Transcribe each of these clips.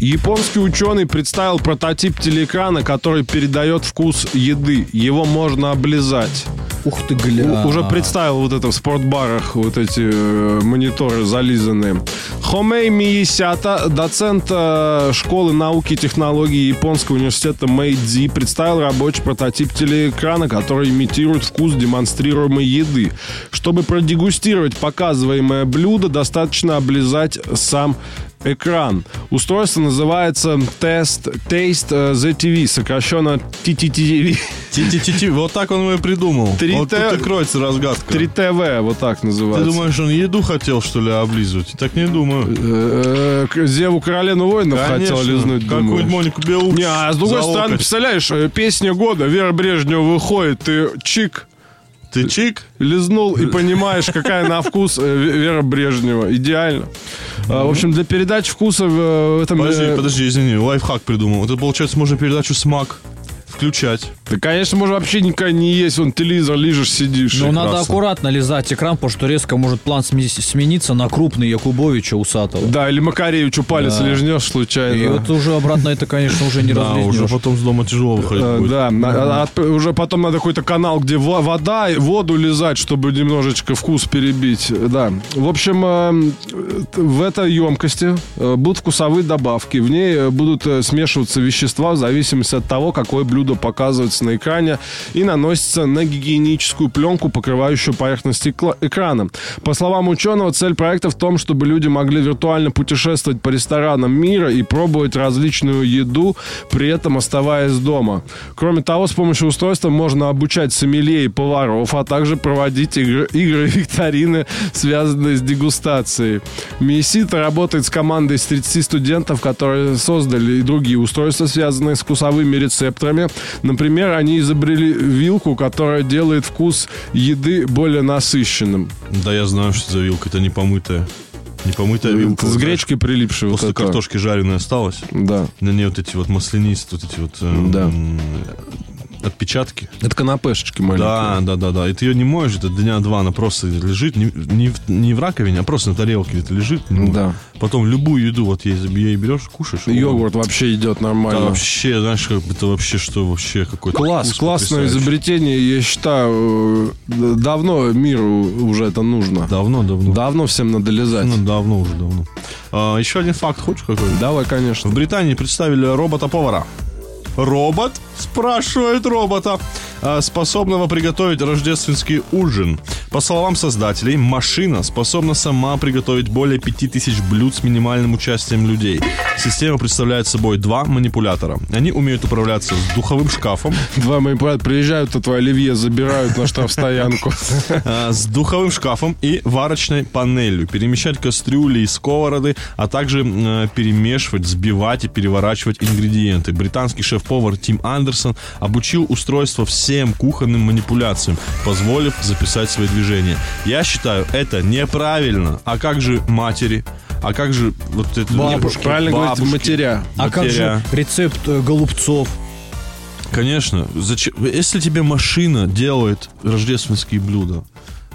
Японский ученый представил прототип телеэкрана, который передает вкус еды. Его можно облизать. Ух ты, гля. Уже представил вот это в спортбарах, вот эти э, мониторы зализанные. Хомей Миесята, доцент э, школы науки и технологий Японского университета Мэйдзи, представил рабочий прототип телеэкрана, который имитирует вкус демонстрируемой еды. Чтобы продегустировать показываемое блюдо, достаточно облизать сам экран. Устройство называется Test Taste э, ZTV, сокращенно TTTV. Ти-ти-ти-ти, вот так он его и придумал. Три вот Т- тут и кроется разгадка. 3TV, вот так Ты называется. думаешь, он еду хотел, что ли, облизывать? Так не думаю. Э, к- Зеву Каролину Воинов хотел лизнуть, Какую-нибудь? Монику Белуч Не, а с другой стороны, представляешь, э, песня года, Вера Брежнева выходит, ты чик, Ты чик? лизнул и понимаешь, какая на вкус э, Ве- Вера Брежнева. Идеально. А, В общем, для передачи вкуса в э, в этом... Подожди, э, подожди, извини, лайфхак придумал. Это, получается, можно передачу «Смак» включать. Да, конечно, можно вообще никогда не есть, вон телевизор лижешь, сидишь. Но надо аккуратно лизать экран, потому что резко может план сме- смениться на крупный Якубовича усатого. Да, или Макаревичу палец Да. лижнешь случайно. И вот уже обратно это, конечно, уже не Да, уже потом с дома тяжело выходить Э, будет. Да, а- а- уже потом надо какой-то канал, где во- вода, и воду лизать, чтобы немножечко вкус перебить. Да. В общем, э, в этой емкости э, будут вкусовые добавки. В ней будут смешиваться вещества в зависимости от того, какое блюдо показывается на экране и наносится на гигиеническую пленку, покрывающую поверхность экрана. По словам ученого, цель проекта в том, чтобы люди могли виртуально путешествовать по ресторанам мира и пробовать различную еду, при этом оставаясь дома. Кроме того, с помощью устройства можно обучать сомелье и поваров, а также проводить игры, игры викторины, связанные с дегустацией. Миесита работает с командой из 30 студентов, которые создали и другие устройства, связанные с вкусовыми рецепторами. Например, они изобрели вилку, которая делает вкус еды более насыщенным. Да я знаю, что за вилка. Это не помытая. Не помытая вилка. С вот, гречкой прилипшей. вот После такая. картошки жареной осталось. Да. На ней вот эти вот маслянистые, вот эти вот эм, Да. Отпечатки. Это канапешечки маленькие. Да, да, да, да. И ты ее не моешь, это дня два, она просто лежит, не, не в, не в раковине, а просто на тарелке где-то лежит. Ну, Да. Потом любую еду вот ей, ей берешь, кушаешь. Йогурт вообще идет Да, нормально. вообще, знаешь, как это вообще что, вообще какой-то Класс, классное изобретение, я считаю, э, давно миру уже это нужно. Давно, давно. Давно всем надо лизать. Ну, давно уже, давно. А, еще один факт, хочешь какой? Давай, конечно. В Британии представили робота-повара. Робот, спрашивает робота, способного приготовить рождественский ужин. По словам создателей, машина способна сама приготовить более 5000 блюд с минимальным участием людей. Система представляет собой два манипулятора. Они умеют управляться с духовым шкафом, Два мои брат приезжают, тут оливье забирают на штрафстоянку. а, с духовым шкафом и варочной панелью, перемещать кастрюли и сковороды, а также э, перемешивать, взбивать и переворачивать ингредиенты. Британский шеф-повар Тим Андерсон обучил устройство всем кухонным манипуляциям, позволив записать свои движения. Я считаю, это неправильно. А как же матери? А как же вот это... Бабушки. Правильно говорите, матеря. А как же рецепт э, голубцов? Конечно. Зачем? Если тебе машина делает рождественские блюда,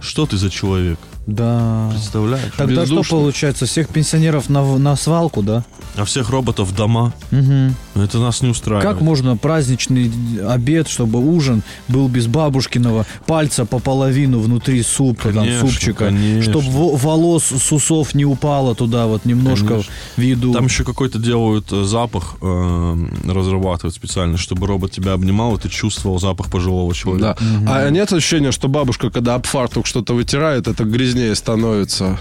что ты за человек? Да. Представляешь? Тогда бездушно. что получается? Всех пенсионеров на, на свалку, да? А всех роботов дома. Мгм. Это нас не устраивает. Как можно праздничный обед, чтобы ужин был без бабушкиного пальца по половину внутри супа, там, Конечно, супчика, конечно. чтобы волос с усов не упало туда вот немножко Конечно. в еду. Там еще какой-то делают э, запах, э, разрабатывают специально, чтобы робот тебя обнимал, и ты чувствовал запах пожилого Да. человека. А нет ощущения, что бабушка, когда об фартук что-то вытирает, это грязнее становится?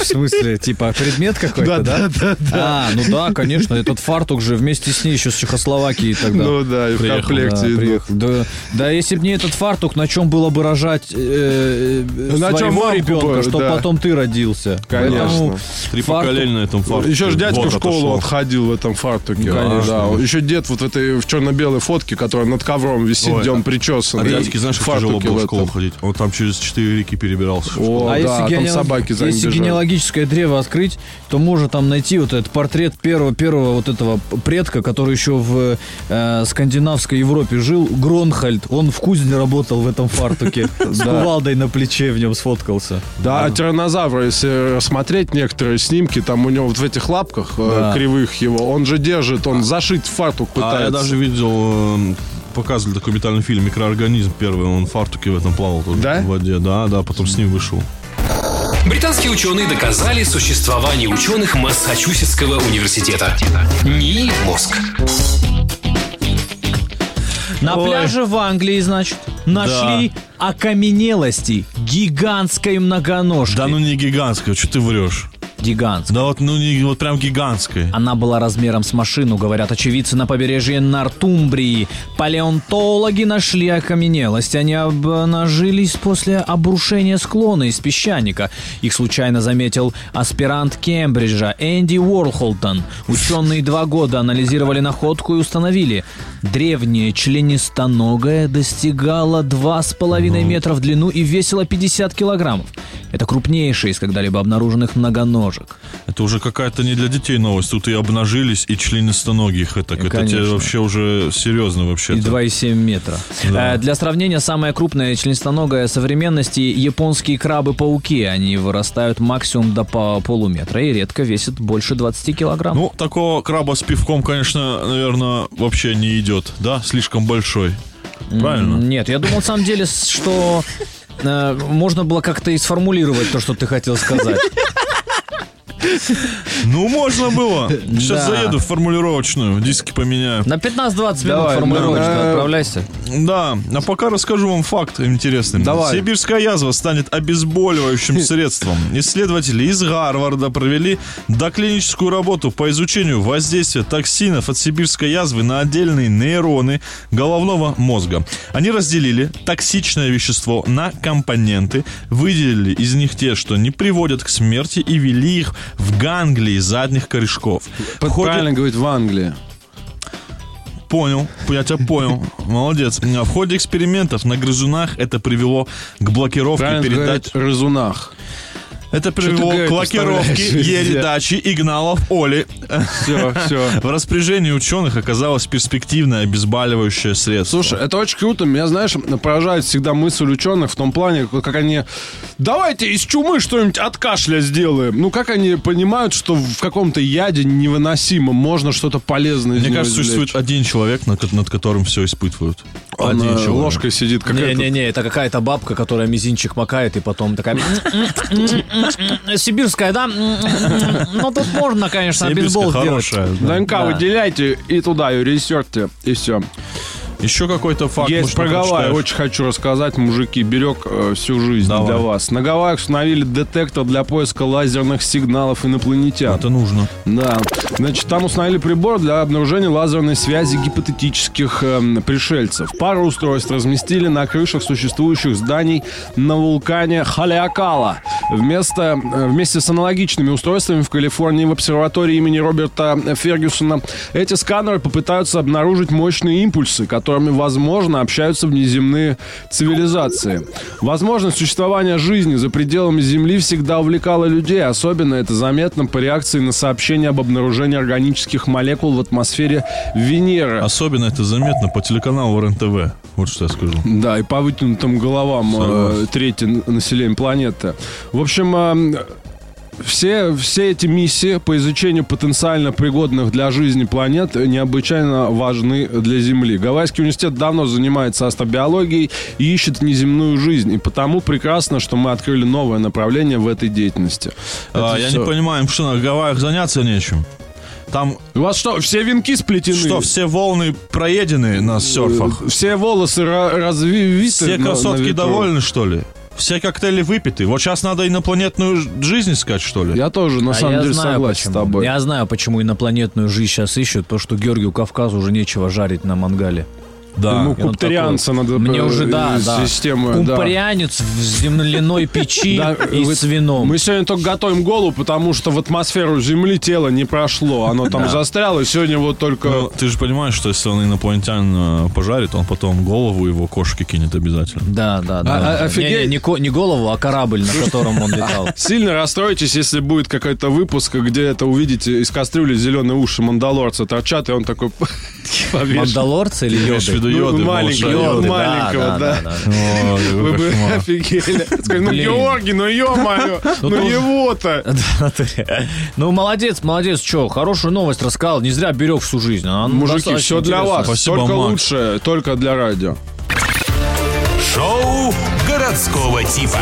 В смысле, типа предмет какой-то, да? да, да. А, ну да, конечно, этот фартук же вместе с ней еще с Чехословакии тогда. Ну да, и в Приехал, Да, комплекте приехал. Да, да, если бы не этот фартук, на чем было бы рожать э, э, На своего ребенка, бы, чтобы да. потом ты родился. Конечно. Поэтому Три фартук- поколения на этом фартуке. Еще же дядька в школу отошел. отходил в этом фартуке. Ну, конечно. Да, еще дед вот в этой в черно-белой фотке, которая над ковром висит, Ой, где он А причесан. дядьки, знаешь, как тяжело было в школу ходить? Он там через четыре реки перебирался. О, а да, если, там собаки за ним если. Генеалогическое древо открыть, то можно там найти вот этот портрет первого, первого вот этого предка, который еще в э, скандинавской Европе жил, Гронхальд. Он в кузне работал в этом фартуке. С кувалдой на плече в нем сфоткался. Да, а тираннозавра, если рассмотреть некоторые снимки, там у него вот в этих лапках э, кривых его, он же держит, он зашить фартук пытается. А я даже видел, э, показывали документальный фильм «Микроорганизм» первый, он в фартуке в этом плавал тоже Да? в воде. Да, да, потом с ним вышел. Британские ученые доказали существование ученых Массачусетского университета. НИИ «Мозг». На Ой. пляже в Англии, значит, нашли окаменелости гигантской многоножки. Да ну не гигантская, что ты врешь? Гигантской. Да вот, ну не, вот прям гигантская. Она была размером с машину, говорят очевидцы на побережье Нортумбрии. Палеонтологи нашли окаменелость. Они обнажились после обрушения склона из песчаника. Их случайно заметил аспирант Кембриджа Энди Уорлхолтон. Ученые два года анализировали находку и установили. Древнее членистоногое достигало 2,5 метра в длину и весило 50 килограммов. Это крупнейшее из когда-либо обнаруженных многоножек. Это уже какая-то не для детей новость. Тут и обнажились, и членистоногих. Это, это тебе вообще уже серьезно вообще. И 2,7 метра. Да. Э, Для сравнения, самая крупная членистоногая современности японские крабы-пауки. Они вырастают максимум до по полуметра и редко весят больше 20 килограмм. Ну, такого краба с пивком, конечно, наверное, вообще не идет, да? Слишком большой. Правильно? Нет, я думал, на самом деле, что э, можно было как-то и сформулировать то, что ты хотел сказать. Ну, можно было. Сейчас Да. заеду в формулировочную, диски поменяю. На 15-20 минут Давай, формулировочка, да. отправляйся. Да, а пока расскажу вам факт интересный. Давай. Сибирская язва станет обезболивающим средством. Исследователи из Гарварда провели доклиническую работу по изучению воздействия токсинов от сибирской язвы на отдельные нейроны головного мозга. Они разделили токсичное вещество на компоненты, выделили из них те, что не приводят к смерти, и ввели их в ганглии задних корешков. В ходе- Правильно говорит в Англии. Понял, я тебя понял. Молодец. В ходе экспериментов на грызунах это привело к блокировке Правильно передач. говорит Разунах. Это привело к везде? передачи игналов Оли. Все, все. В распоряжении ученых оказалось перспективное обезболивающее средство. Слушай, это очень круто. Меня, знаешь, поражает всегда мысль ученых в том плане, как они... Давайте из чумы что-нибудь от кашля сделаем. Ну, как они понимают, что в каком-то яде невыносимом можно что-то полезное из Мне кажется, извлечь? существует один человек, над, над которым все испытывают. Он, один человек. ложкой сидит. Не-не-не, это какая-то бабка, которая мизинчик макает и потом такая... Сибирская, да? Ну, тут можно, конечно, бейсбол сделать. ДНК выделяйте и туда ее ресерте, и все. Еще какой-то факт. Есть про Гавайи, очень хочу рассказать, мужики, берег э, всю жизнь Давай. для вас. На Гавайях установили детектор для поиска лазерных сигналов инопланетян. Это нужно. Да. Значит, там установили прибор для обнаружения лазерной связи гипотетических эм, пришельцев. Пару устройств разместили на крышах существующих зданий на вулкане Халиакала. Вместо, э, вместе с аналогичными устройствами в Калифорнии в обсерватории имени Роберта Фергюсона эти сканеры попытаются обнаружить мощные импульсы, которыми, возможно, общаются внеземные цивилизации. Возможность существования жизни за пределами Земли всегда увлекала людей. Особенно это заметно по реакции на сообщения об обнаружении органических молекул в атмосфере Венеры. Особенно это заметно по телеканалу РЕН-ТВ. Вот что я скажу. Да, и по вытянутым головам э, Согласен. трети н- населения планеты. В общем, э, все, все эти миссии по изучению потенциально пригодных для жизни планет необычайно важны для Земли. Гавайский университет давно занимается астробиологией и ищет внеземную жизнь. И потому прекрасно, что мы открыли новое направление в этой деятельности. А, Это я не понимаю, им что, на Гавайях заняться нечем? Там У вас что, все венки сплетены? что, все волны проедены на серфах? Все волосы ра- развиты? Все на- на красотки ветру? довольны, что ли? Все коктейли выпиты. Вот сейчас надо инопланетную жизнь искать, что ли? Я тоже, на А самом я деле, знаю, согласен почему. с тобой. Я знаю, почему инопланетную жизнь сейчас ищут, потому что Георгию Кавказу уже нечего жарить на мангале. Да. Ему И он куптерианца надо... Мне э, уже, да, да. Системы, да. Кумпарианец в земляной печи Да, и вы- с вином. Мы сегодня только готовим голову, потому что в атмосферу Земли тело не прошло. Оно там застряло, и сегодня вот только... Ну, ты же понимаешь, что если он инопланетян э, пожарит, он потом голову его кошки кинет обязательно. Да, да, да. А- а- офигеть. не, не голову, а корабль, на котором он летал. Сильно расстроитесь, если будет какой-то выпуск, где это увидите из кастрюли зеленые уши мандалорца торчат, и он такой повешен. Мандалорцы или йоды? Виду Ну, йоды, йоды, да, маленького, да. О, какой Вы бы офигели. Скажи, ну. Георгий, ну ё-моё, ну тоже- его-то. Да, Ну, молодец, молодец, что, хорошую новость рассказал, не зря берег всю жизнь. Она Мужики, все для вас. Спасибо, Только Макс. лучше, только для радио. Шоу городского типа.